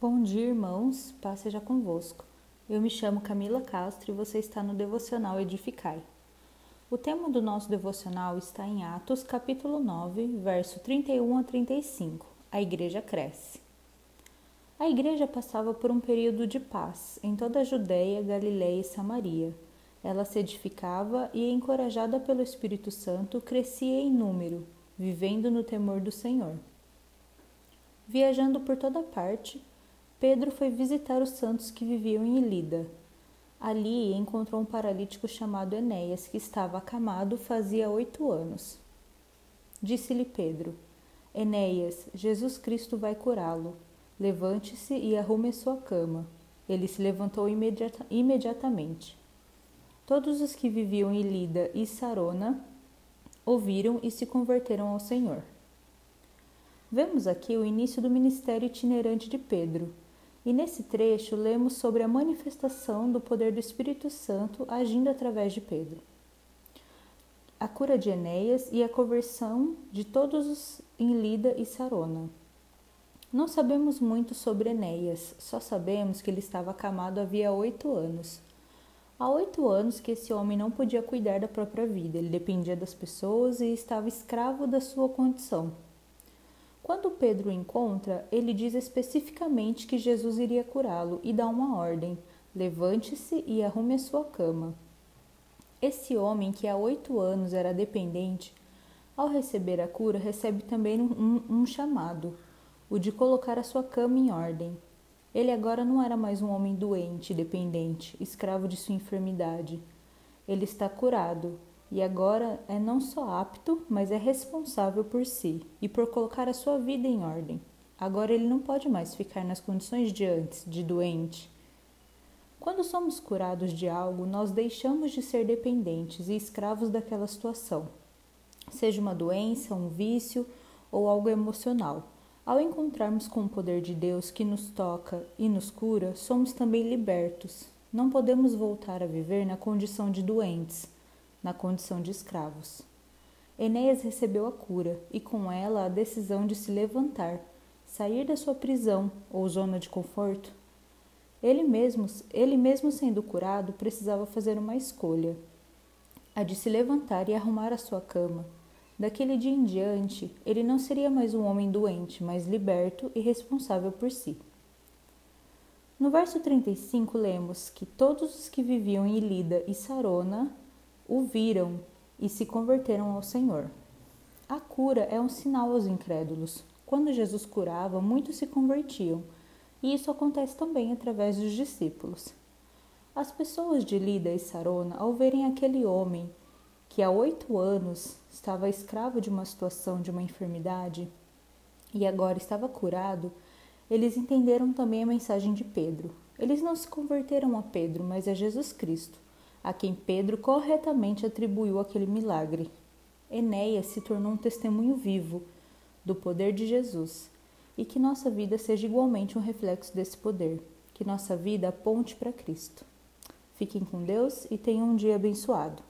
Bom dia, irmãos. Paz seja convosco. Eu me chamo Camila Castro e você está no Devocional Edificai. O tema do nosso devocional está em Atos, capítulo 9, verso 31 a 35. A igreja cresce. A igreja passava por um período de paz em toda a Judéia, Galiléia e Samaria. Ela se edificava e, encorajada pelo Espírito Santo, crescia em número, vivendo no temor do Senhor. Viajando por toda parte, Pedro foi visitar os santos que viviam em Lida. Ali encontrou um paralítico chamado Enéas, que estava acamado fazia oito anos. Disse-lhe Pedro: Enéas, Jesus Cristo vai curá-lo. Levante-se e arrume sua cama. Ele se levantou imediata imediatamente. Todos os que viviam em Lida e Sarona ouviram e se converteram ao Senhor. Vemos aqui o início do ministério itinerante de Pedro, e nesse trecho lemos sobre a manifestação do poder do Espírito Santo agindo através de Pedro. A cura de Enéas e a conversão de todos os em Lida e Sarona. Não sabemos muito sobre Enéas, só sabemos que ele estava acamado havia oito anos. Há oito anos que esse homem não podia cuidar da própria vida, ele dependia das pessoas e estava escravo da sua condição. Quando Pedro o encontra, ele diz especificamente que Jesus iria curá-lo e dá uma ordem: levante-se e arrume a sua cama. Esse homem, que há oito anos era dependente, ao receber a cura, recebe também um, um, chamado, o de colocar a sua cama em ordem. Ele agora não era mais um homem doente, dependente, escravo de sua enfermidade. Ele está curado, e agora é não só apto, mas é responsável por si e por colocar a sua vida em ordem. Agora ele não pode mais ficar nas condições de antes, de doente. Quando somos curados de algo, nós deixamos de ser dependentes e escravos daquela situação, seja uma doença, um vício ou algo emocional. Ao encontrarmos com o poder de Deus que nos toca e nos cura, somos também libertos. Não podemos voltar a viver na condição de doentes na condição de escravos. Enéas recebeu a cura e com ela a decisão de se levantar, sair da sua prisão ou zona de conforto. Ele mesmo, ele mesmo sendo curado, precisava fazer uma escolha: a de se levantar e arrumar a sua cama. Daquele dia em diante, ele não seria mais um homem doente, mas liberto e responsável por si. No verso 35, lemos que todos os que viviam em Lida e Sarona o viram e se converteram ao Senhor. A cura é um sinal aos incrédulos. Quando Jesus curava, muitos se convertiam, e isso acontece também através dos discípulos. As pessoas de Lida e Sarona, ao verem aquele homem que há oito anos estava escravo de uma situação de uma enfermidade e agora estava curado, eles entenderam também a mensagem de Pedro. Eles não se converteram a Pedro, mas a Jesus Cristo a quem Pedro corretamente atribuiu aquele milagre. Enéas se tornou um testemunho vivo do poder de Jesus e que nossa vida seja igualmente um reflexo desse poder, que nossa vida aponte para Cristo. Fiquem com Deus e tenham um dia abençoado.